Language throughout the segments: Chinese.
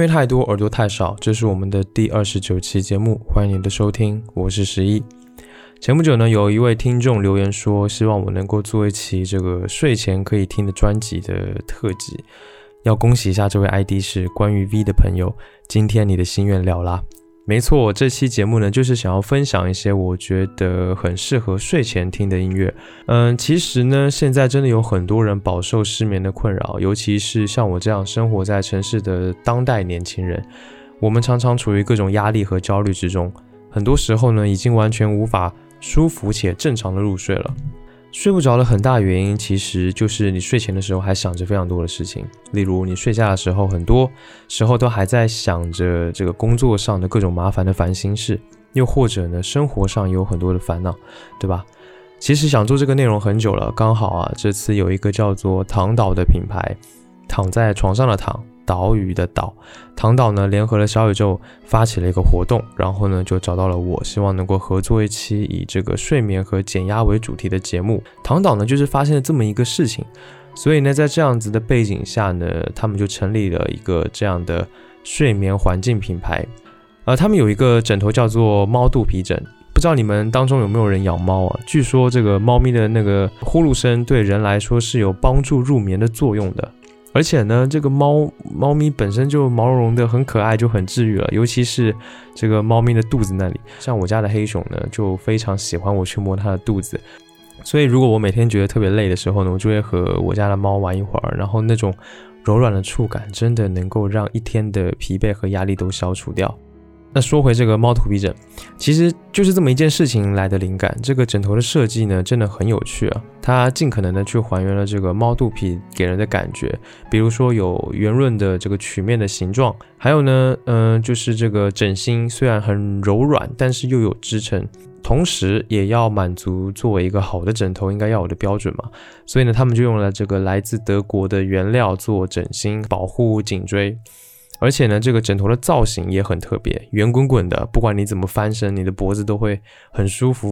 因为太多，耳朵太少。这是我们的第二十九期节目，欢迎您的收听，我是十一。前不久呢，有一位听众留言说，希望我能够做一期这个睡前可以听的专辑的特辑。要恭喜一下这位 ID 是关于 V 的朋友，今天你的心愿了啦。没错，这期节目呢，就是想要分享一些我觉得很适合睡前听的音乐。嗯，其实呢，现在真的有很多人饱受失眠的困扰，尤其是像我这样生活在城市的当代年轻人，我们常常处于各种压力和焦虑之中，很多时候呢，已经完全无法舒服且正常的入睡了。睡不着的很大原因，其实就是你睡前的时候还想着非常多的事情，例如你睡下的时候，很多时候都还在想着这个工作上的各种麻烦的烦心事，又或者呢，生活上有很多的烦恼，对吧？其实想做这个内容很久了，刚好啊，这次有一个叫做躺岛的品牌，躺在床上的躺。岛屿的岛，唐岛呢联合了小宇宙发起了一个活动，然后呢就找到了我，希望能够合作一期以这个睡眠和减压为主题的节目。唐岛呢就是发现了这么一个事情，所以呢在这样子的背景下呢，他们就成立了一个这样的睡眠环境品牌。呃，他们有一个枕头叫做猫肚皮枕，不知道你们当中有没有人养猫啊？据说这个猫咪的那个呼噜声对人来说是有帮助入眠的作用的。而且呢，这个猫猫咪本身就毛茸茸的，很可爱，就很治愈了。尤其是这个猫咪的肚子那里，像我家的黑熊呢，就非常喜欢我去摸它的肚子。所以，如果我每天觉得特别累的时候呢，我就会和我家的猫玩一会儿，然后那种柔软的触感，真的能够让一天的疲惫和压力都消除掉。那说回这个猫头皮枕，其实就是这么一件事情来的灵感。这个枕头的设计呢，真的很有趣啊！它尽可能的去还原了这个猫肚皮给人的感觉，比如说有圆润的这个曲面的形状，还有呢，嗯，就是这个枕芯虽然很柔软，但是又有支撑，同时也要满足作为一个好的枕头应该要有的标准嘛。所以呢，他们就用了这个来自德国的原料做枕芯，保护颈椎。而且呢，这个枕头的造型也很特别，圆滚滚的，不管你怎么翻身，你的脖子都会很舒服。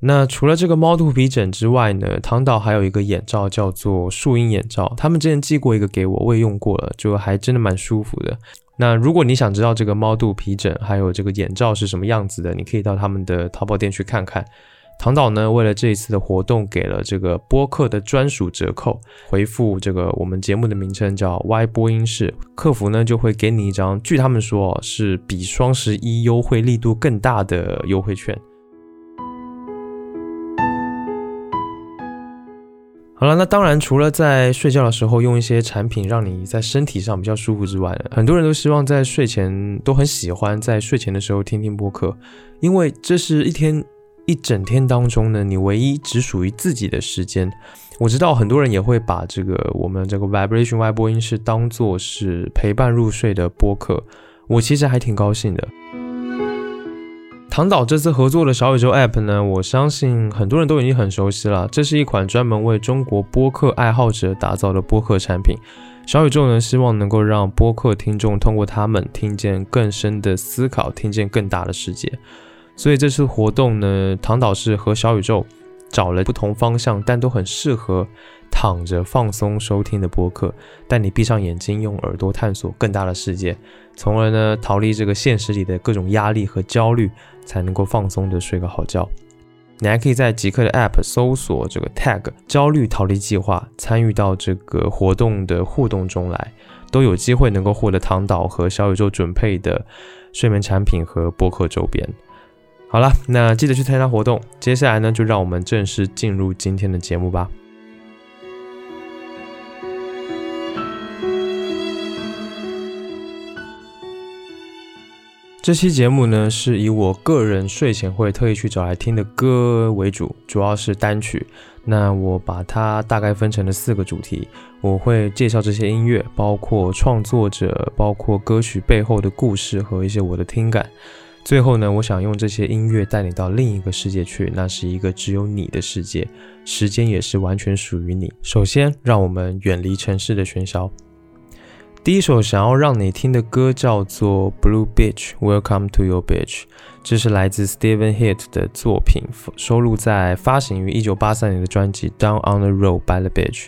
那除了这个猫肚皮枕之外呢，唐岛还有一个眼罩叫做树荫眼罩，他们之前寄过一个给我，我也用过了，就还真的蛮舒服的。那如果你想知道这个猫肚皮枕还有这个眼罩是什么样子的，你可以到他们的淘宝店去看看。唐导呢，为了这一次的活动，给了这个播客的专属折扣，回复这个我们节目的名称叫 Y 播音室，客服呢就会给你一张，据他们说是比双十一优惠力度更大的优惠券。好了，那当然除了在睡觉的时候用一些产品让你在身体上比较舒服之外，很多人都希望在睡前都很喜欢在睡前的时候听听播客，因为这是一天。一整天当中呢，你唯一只属于自己的时间。我知道很多人也会把这个我们这个 Vibration Y 播音室当做是陪伴入睡的播客。我其实还挺高兴的。唐导这次合作的小宇宙 App 呢，我相信很多人都已经很熟悉了。这是一款专门为中国播客爱好者打造的播客产品。小宇宙呢，希望能够让播客听众通过他们听见更深的思考，听见更大的世界。所以这次活动呢，唐导是和小宇宙找了不同方向，但都很适合躺着放松收听的播客，带你闭上眼睛，用耳朵探索更大的世界，从而呢逃离这个现实里的各种压力和焦虑，才能够放松的睡个好觉。你还可以在极客的 App 搜索这个 Tag 焦虑逃离计划，参与到这个活动的互动中来，都有机会能够获得唐导和小宇宙准备的睡眠产品和播客周边。好了，那记得去参加活动。接下来呢，就让我们正式进入今天的节目吧。这期节目呢，是以我个人睡前会特意去找来听的歌为主，主要是单曲。那我把它大概分成了四个主题，我会介绍这些音乐，包括创作者，包括歌曲背后的故事和一些我的听感。最后呢，我想用这些音乐带你到另一个世界去，那是一个只有你的世界，时间也是完全属于你。首先，让我们远离城市的喧嚣。第一首想要让你听的歌叫做《Blue Beach》，Welcome to Your Beach，这是来自 Steven h i t 的作品，收录在发行于1983年的专辑《Down on the Road by the Beach》。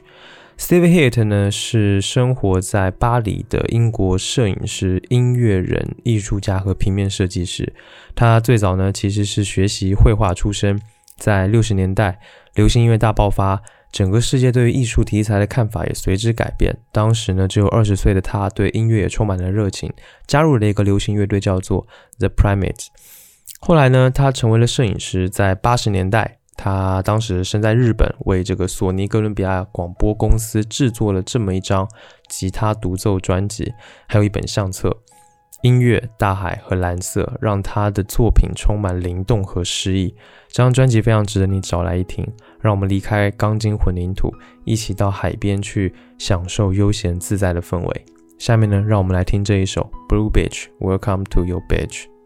Steve Hit 呢是生活在巴黎的英国摄影师、音乐人、艺术家和平面设计师。他最早呢其实是学习绘画出身，在六十年代流行音乐大爆发，整个世界对于艺术题材的看法也随之改变。当时呢只有二十岁的他，对音乐也充满了热情，加入了一个流行乐队叫做 The Primates。后来呢他成为了摄影师，在八十年代。他当时身在日本，为这个索尼哥伦比亚广播公司制作了这么一张吉他独奏专辑，还有一本相册。音乐、大海和蓝色让他的作品充满灵动和诗意。这张专辑非常值得你找来一听。让我们离开钢筋混凝土，一起到海边去享受悠闲自在的氛围。下面呢，让我们来听这一首《Blue Beach》，Welcome to your beach。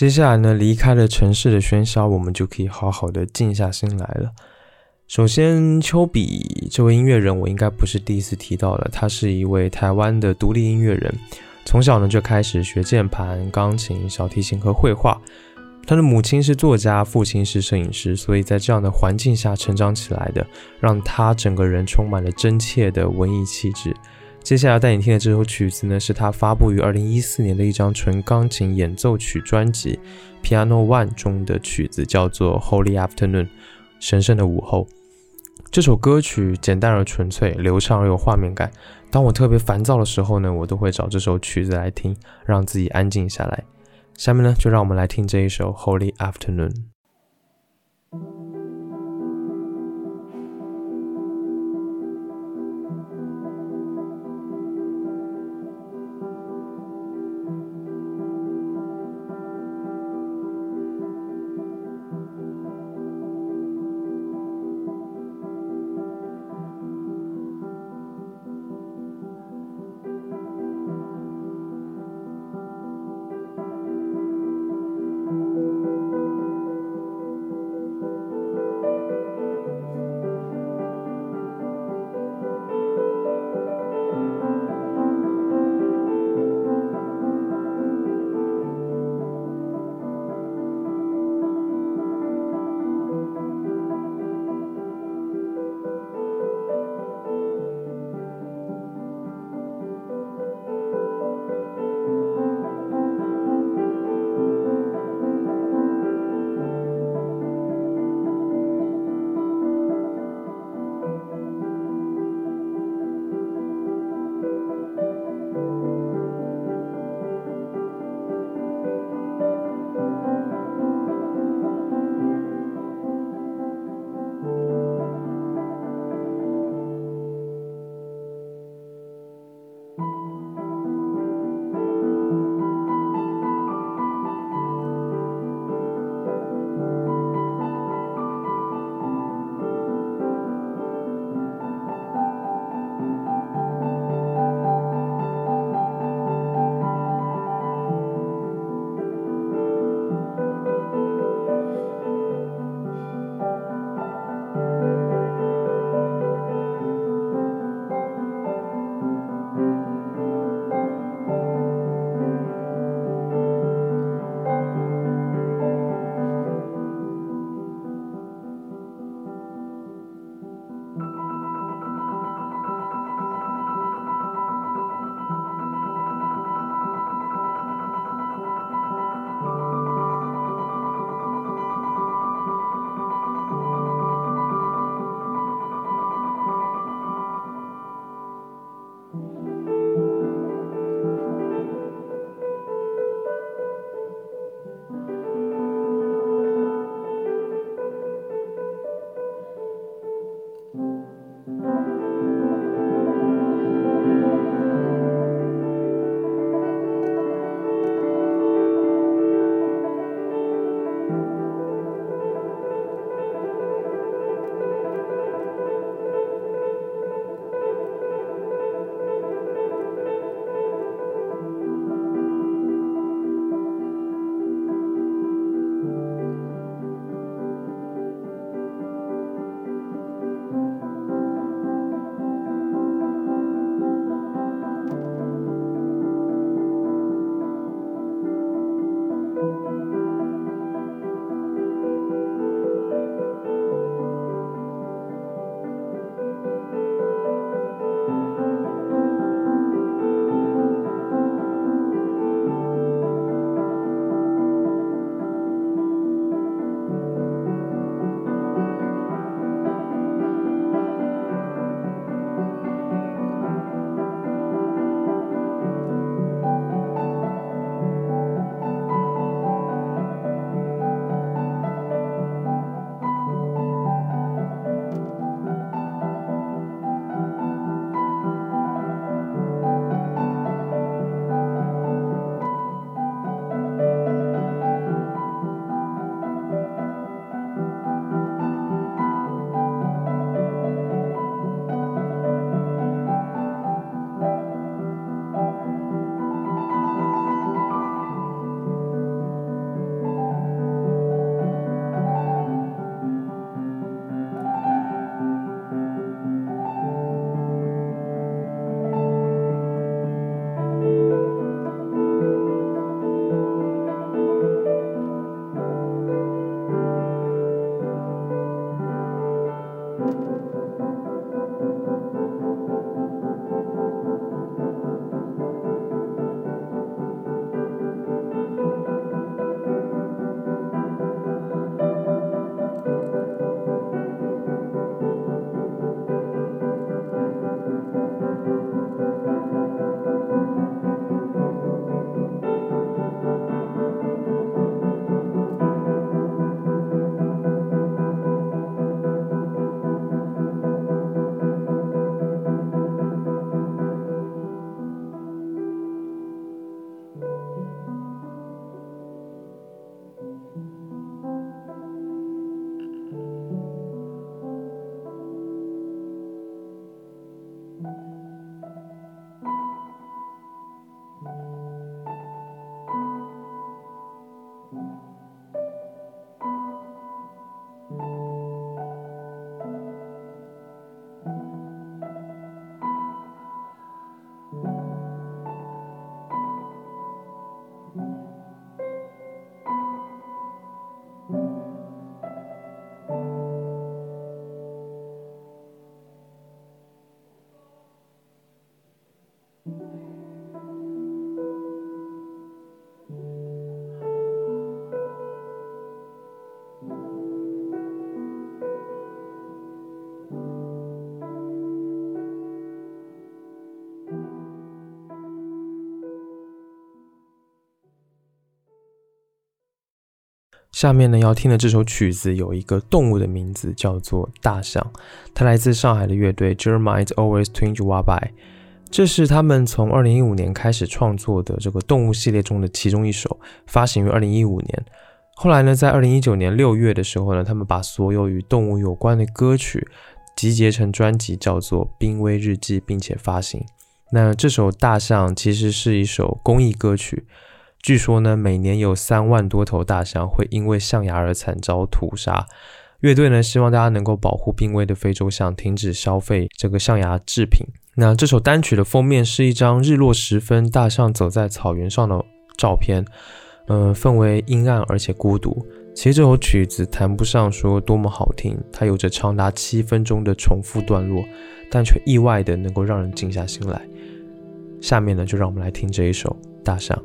接下来呢，离开了城市的喧嚣，我们就可以好好的静下心来了。首先，丘比这位音乐人，我应该不是第一次提到了。他是一位台湾的独立音乐人，从小呢就开始学键盘、钢琴、小提琴和绘画。他的母亲是作家，父亲是摄影师，所以在这样的环境下成长起来的，让他整个人充满了真切的文艺气质。接下来要带你听的这首曲子呢，是他发布于二零一四年的一张纯钢琴演奏曲专辑《Piano One》中的曲子，叫做《Holy Afternoon》，神圣的午后。这首歌曲简单而纯粹，流畅而有画面感。当我特别烦躁的时候呢，我都会找这首曲子来听，让自己安静下来。下面呢，就让我们来听这一首《Holy Afternoon》。下面呢要听的这首曲子有一个动物的名字，叫做大象。它来自上海的乐队 Jeremiah Always Twinge Wabai，这是他们从二零一五年开始创作的这个动物系列中的其中一首，发行于二零一五年。后来呢，在二零一九年六月的时候呢，他们把所有与动物有关的歌曲集结成专辑，叫做《濒危日记》，并且发行。那这首大象其实是一首公益歌曲。据说呢，每年有三万多头大象会因为象牙而惨遭屠杀。乐队呢，希望大家能够保护濒危的非洲象，停止消费这个象牙制品。那这首单曲的封面是一张日落时分，大象走在草原上的照片，嗯，氛围阴暗而且孤独。其实这首曲子谈不上说多么好听，它有着长达七分钟的重复段落，但却意外的能够让人静下心来。下面呢，就让我们来听这一首《大象》。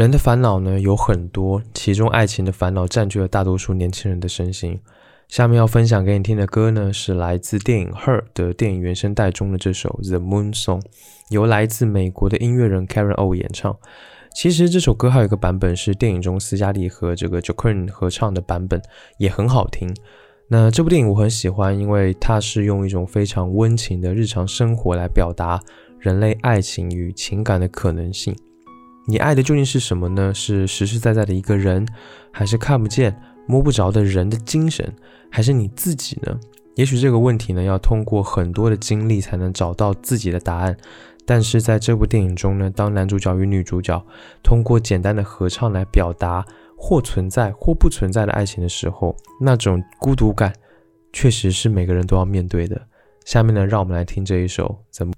人的烦恼呢有很多，其中爱情的烦恼占据了大多数年轻人的身心。下面要分享给你听的歌呢，是来自电影《Her》的电影原声带中的这首《The Moon Song》，由来自美国的音乐人 Karen O 演唱。其实这首歌还有一个版本是电影中斯嘉丽和这个 Joaquin 合唱的版本，也很好听。那这部电影我很喜欢，因为它是用一种非常温情的日常生活来表达人类爱情与情感的可能性。你爱的究竟是什么呢？是实实在在的一个人，还是看不见、摸不着的人的精神，还是你自己呢？也许这个问题呢，要通过很多的经历才能找到自己的答案。但是在这部电影中呢，当男主角与女主角通过简单的合唱来表达或存在或不存在的爱情的时候，那种孤独感，确实是每个人都要面对的。下面呢，让我们来听这一首怎么。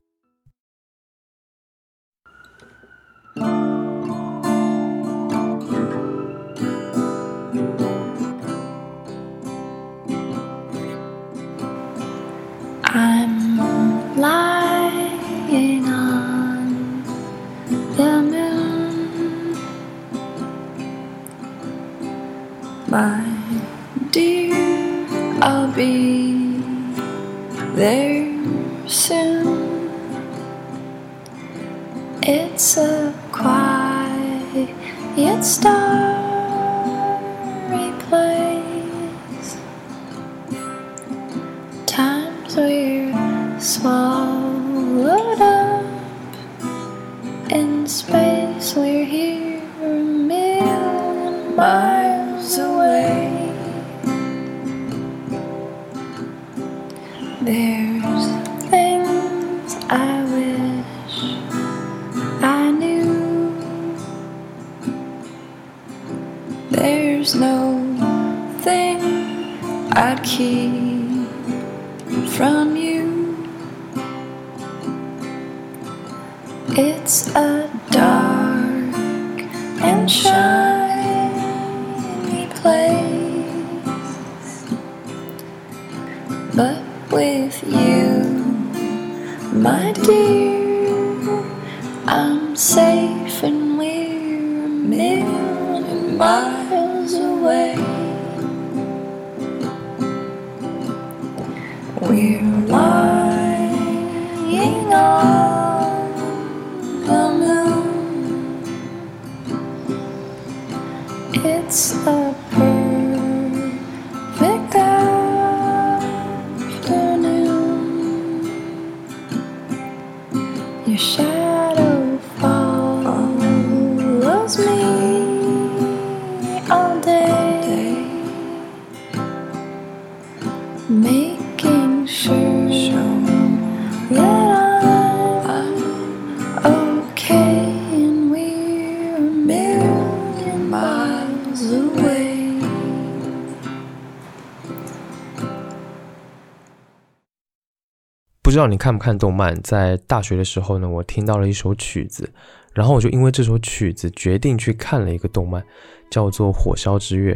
道你看不看动漫？在大学的时候呢，我听到了一首曲子，然后我就因为这首曲子决定去看了一个动漫，叫做《火烧之月》。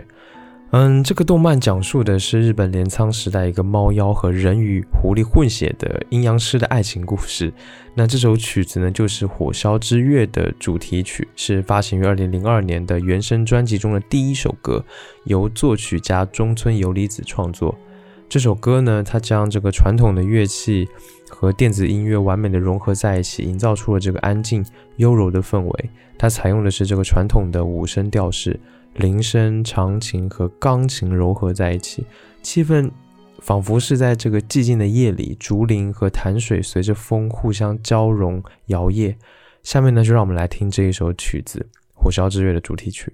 嗯，这个动漫讲述的是日本镰仓时代一个猫妖和人鱼狐狸混血的阴阳师的爱情故事。那这首曲子呢，就是《火烧之月》的主题曲，是发行于二零零二年的原声专辑中的第一首歌，由作曲家中村由里子创作。这首歌呢，它将这个传统的乐器和电子音乐完美的融合在一起，营造出了这个安静优柔的氛围。它采用的是这个传统的五声调式。铃声、长琴和钢琴柔合在一起，气氛仿佛是在这个寂静的夜里，竹林和潭水随着风互相交融摇曳。下面呢，就让我们来听这一首曲子《火烧之月》的主题曲。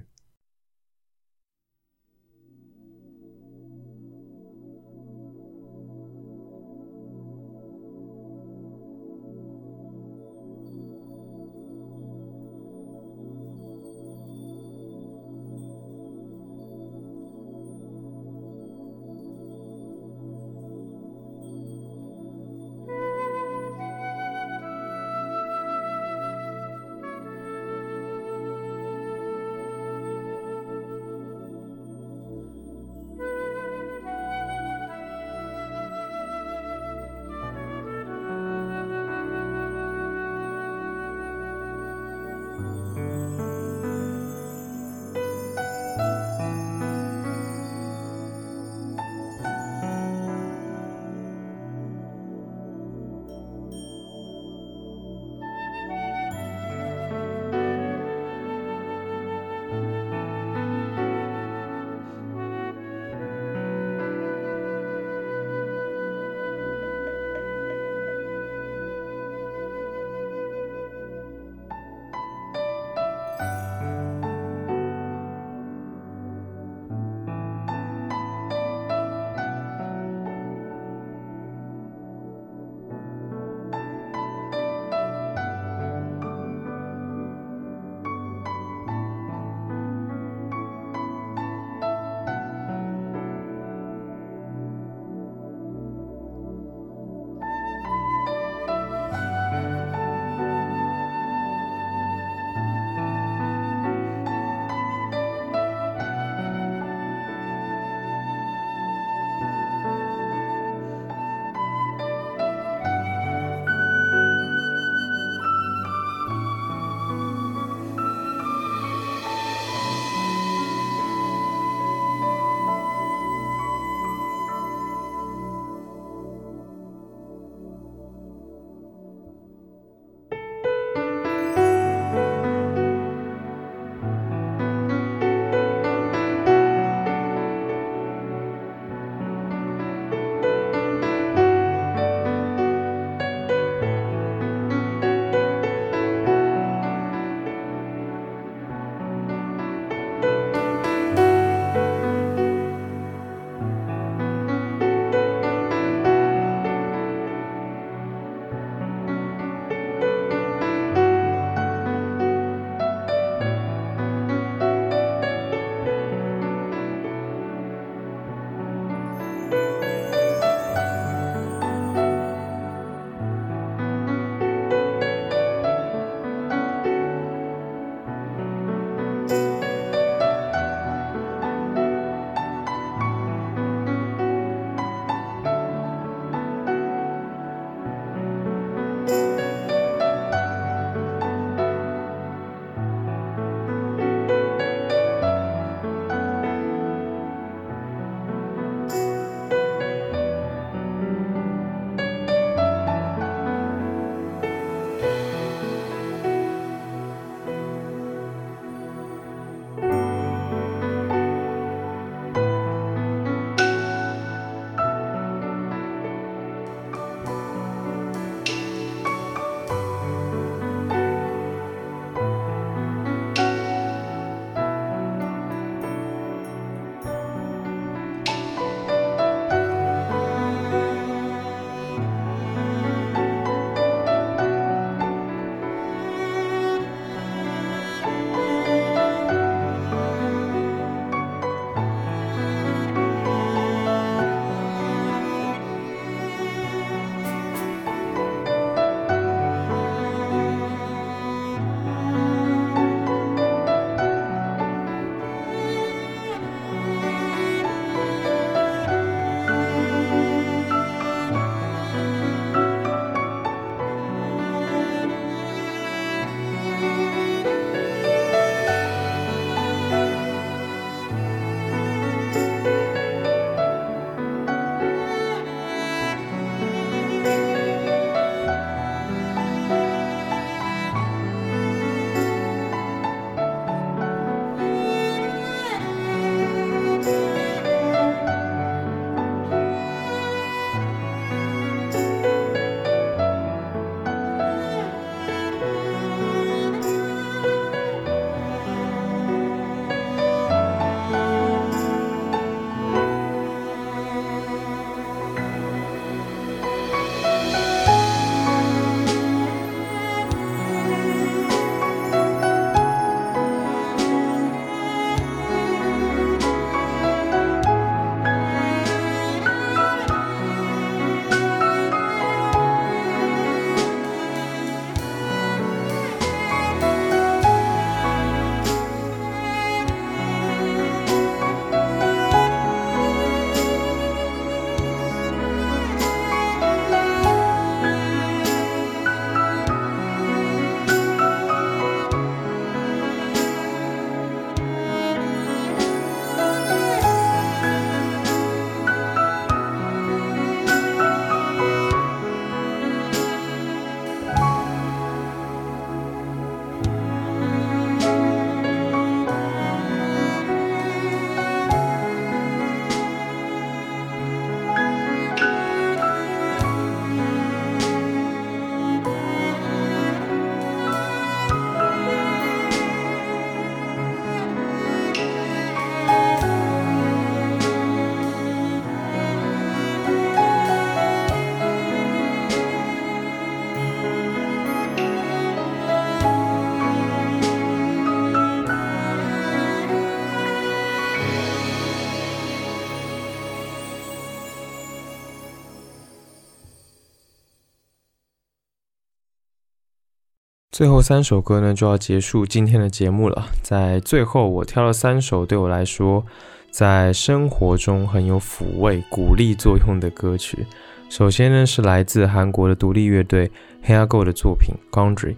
最后三首歌呢就要结束今天的节目了。在最后，我挑了三首对我来说在生活中很有抚慰、鼓励作用的歌曲。首先呢是来自韩国的独立乐队 Hairgo 的作品《Gondry》，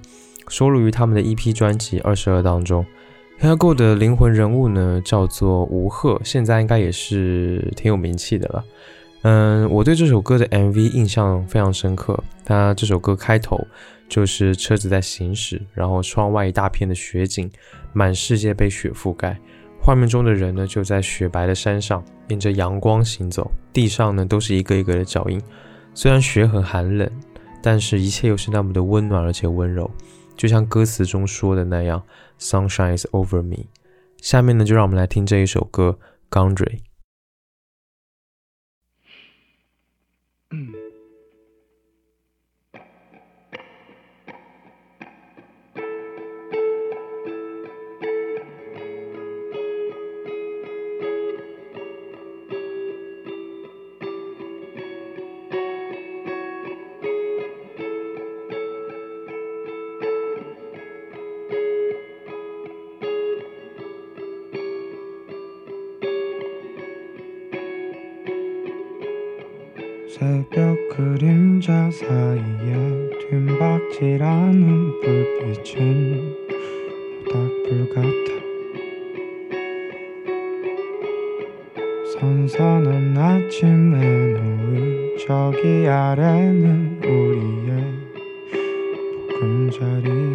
收录于他们的 EP 专辑《二十二》当中。Hairgo 的灵魂人物呢叫做吴赫，现在应该也是挺有名气的了。嗯，我对这首歌的 MV 印象非常深刻。它这首歌开头就是车子在行驶，然后窗外一大片的雪景，满世界被雪覆盖。画面中的人呢就在雪白的山上，迎着阳光行走，地上呢都是一个一个的脚印。虽然雪很寒冷，但是一切又是那么的温暖而且温柔，就像歌词中说的那样，Sunshine is over me。下面呢就让我们来听这一首歌《Gondry》。 사이에 뒷박질하는 불빛은 모닥불 같아 선선한 아침에 노을 저기 아래는 우리의 보금자리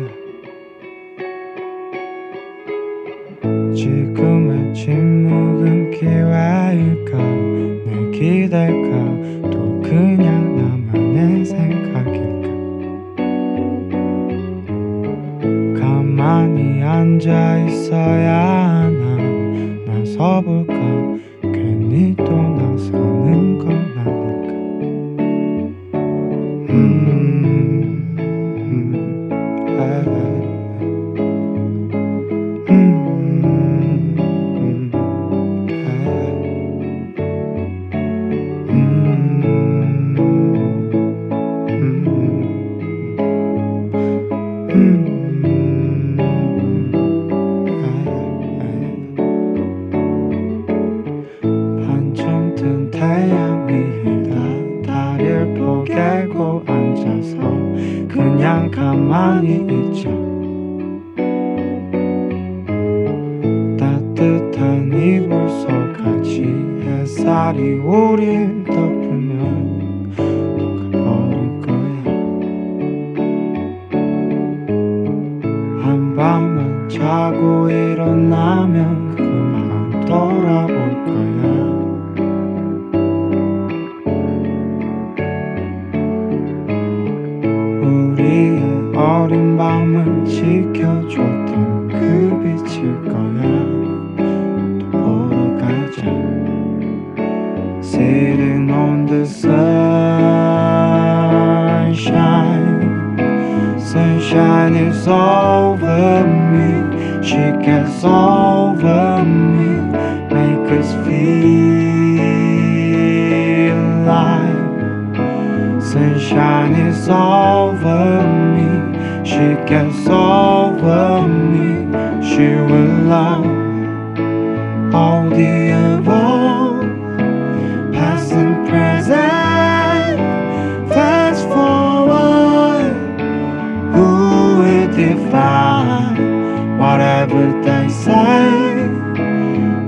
whatever they say?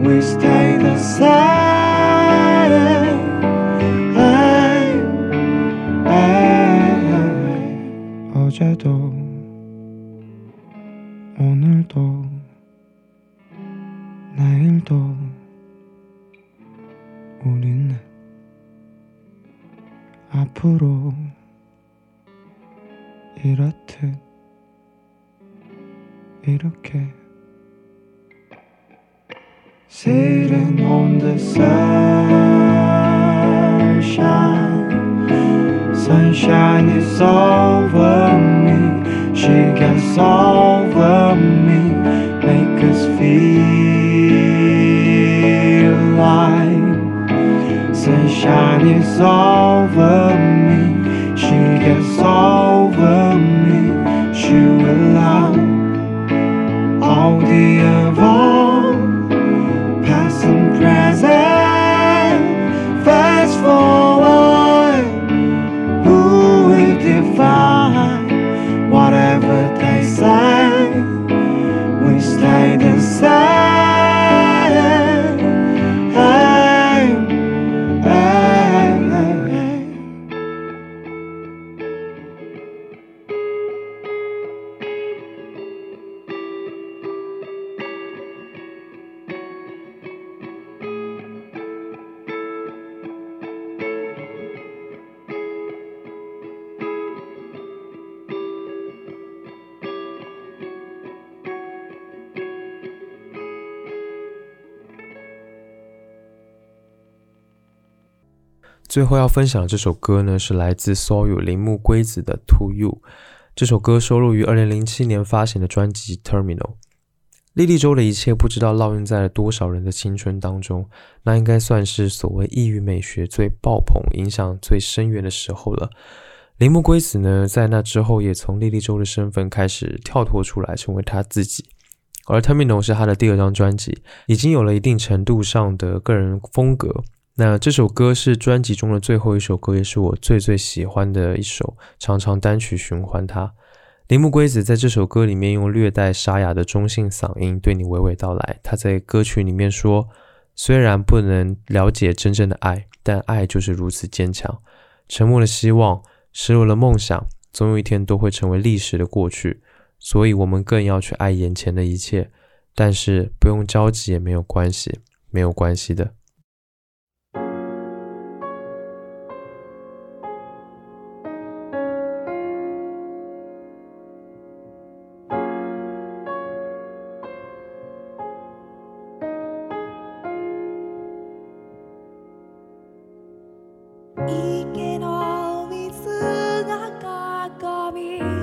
We stay the same. 어제도 오늘도 내일도 우리는 앞으로 이렇 Sitting on the sunshine Sunshine is over me. She gets over me. Make us feel like sunshine is over me. She gets over 最后要分享的这首歌呢，是来自 Soyu 铃木圭子的《To You》。这首歌收录于2007年发行的专辑《Terminal》。莉莉周的一切不知道烙印在了多少人的青春当中，那应该算是所谓异域美学最爆棚、影响最深远的时候了。铃木圭子呢，在那之后也从莉莉周的身份开始跳脱出来，成为她自己。而《Terminal》是她的第二张专辑，已经有了一定程度上的个人风格。那这首歌是专辑中的最后一首歌，也是我最最喜欢的一首，常常单曲循环它。铃木圭子在这首歌里面用略带沙哑的中性嗓音对你娓娓道来。他在歌曲里面说：“虽然不能了解真正的爱，但爱就是如此坚强。沉默的希望，失落的梦想，总有一天都会成为历史的过去。所以，我们更要去爱眼前的一切。但是，不用着急也没有关系，没有关系的。” me.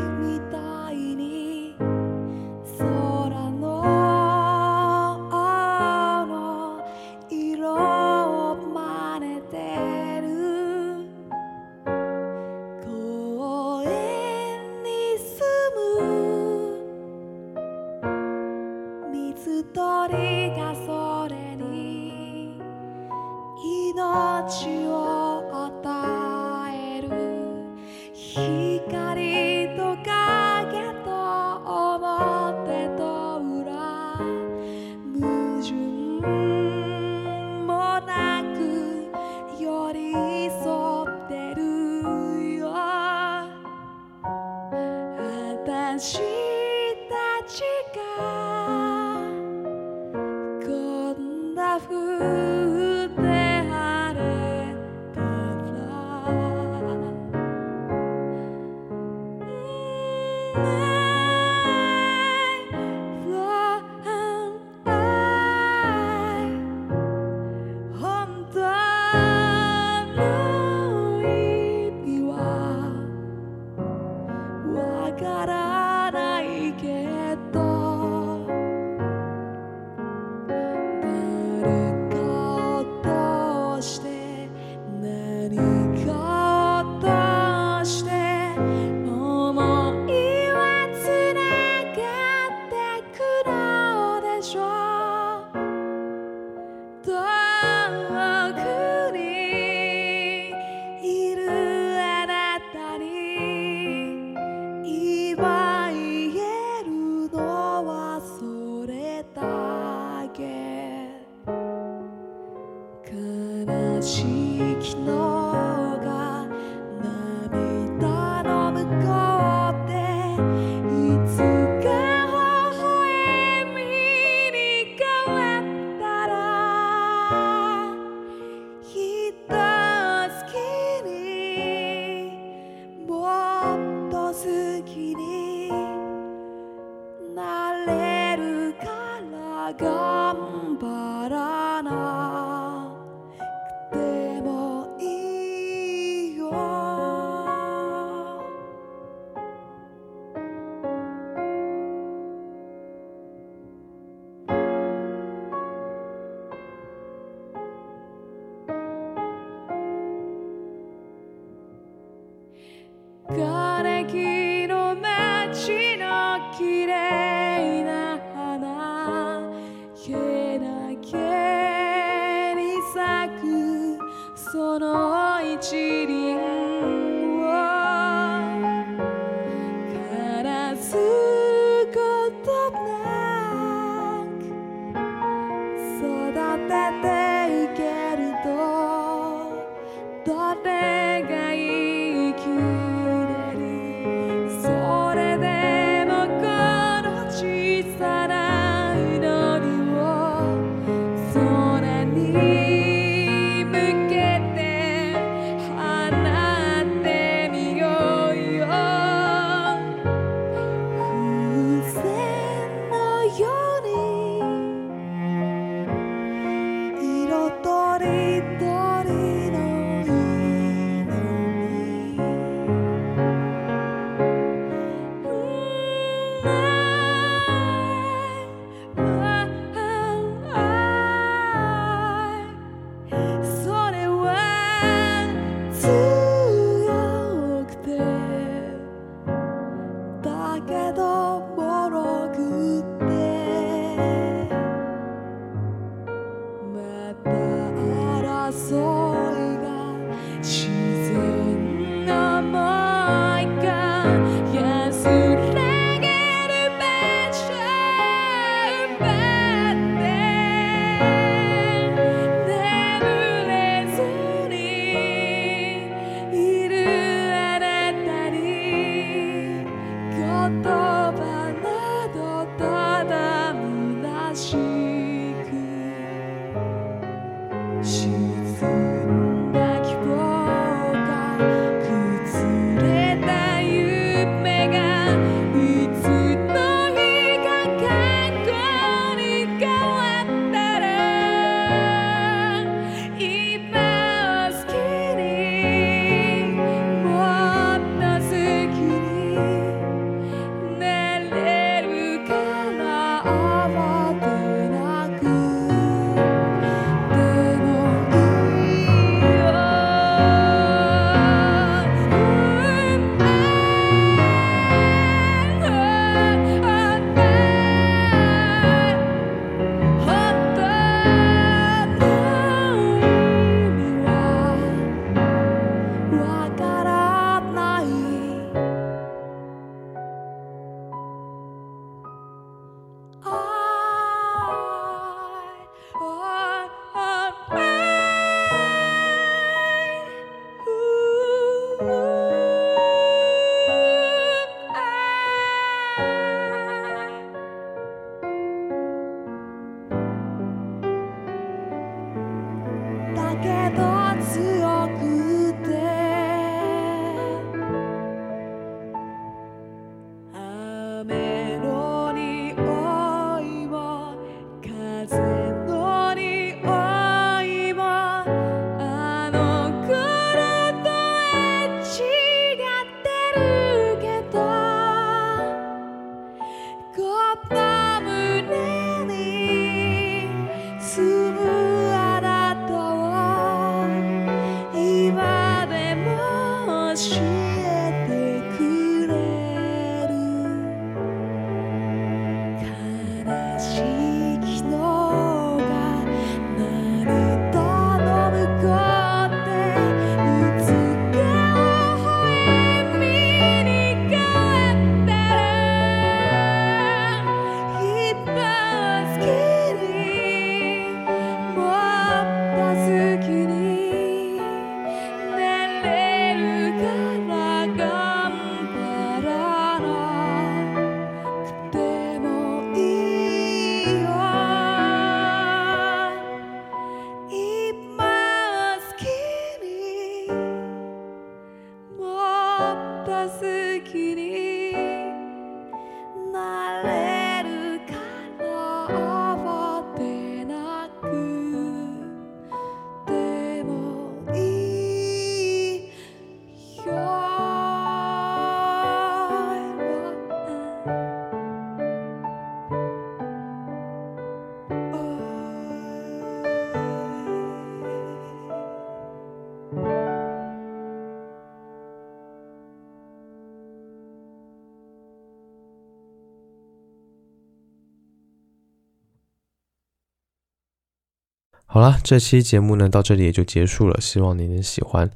好了，这期节目呢，到这里也就结束了。希望你能喜欢。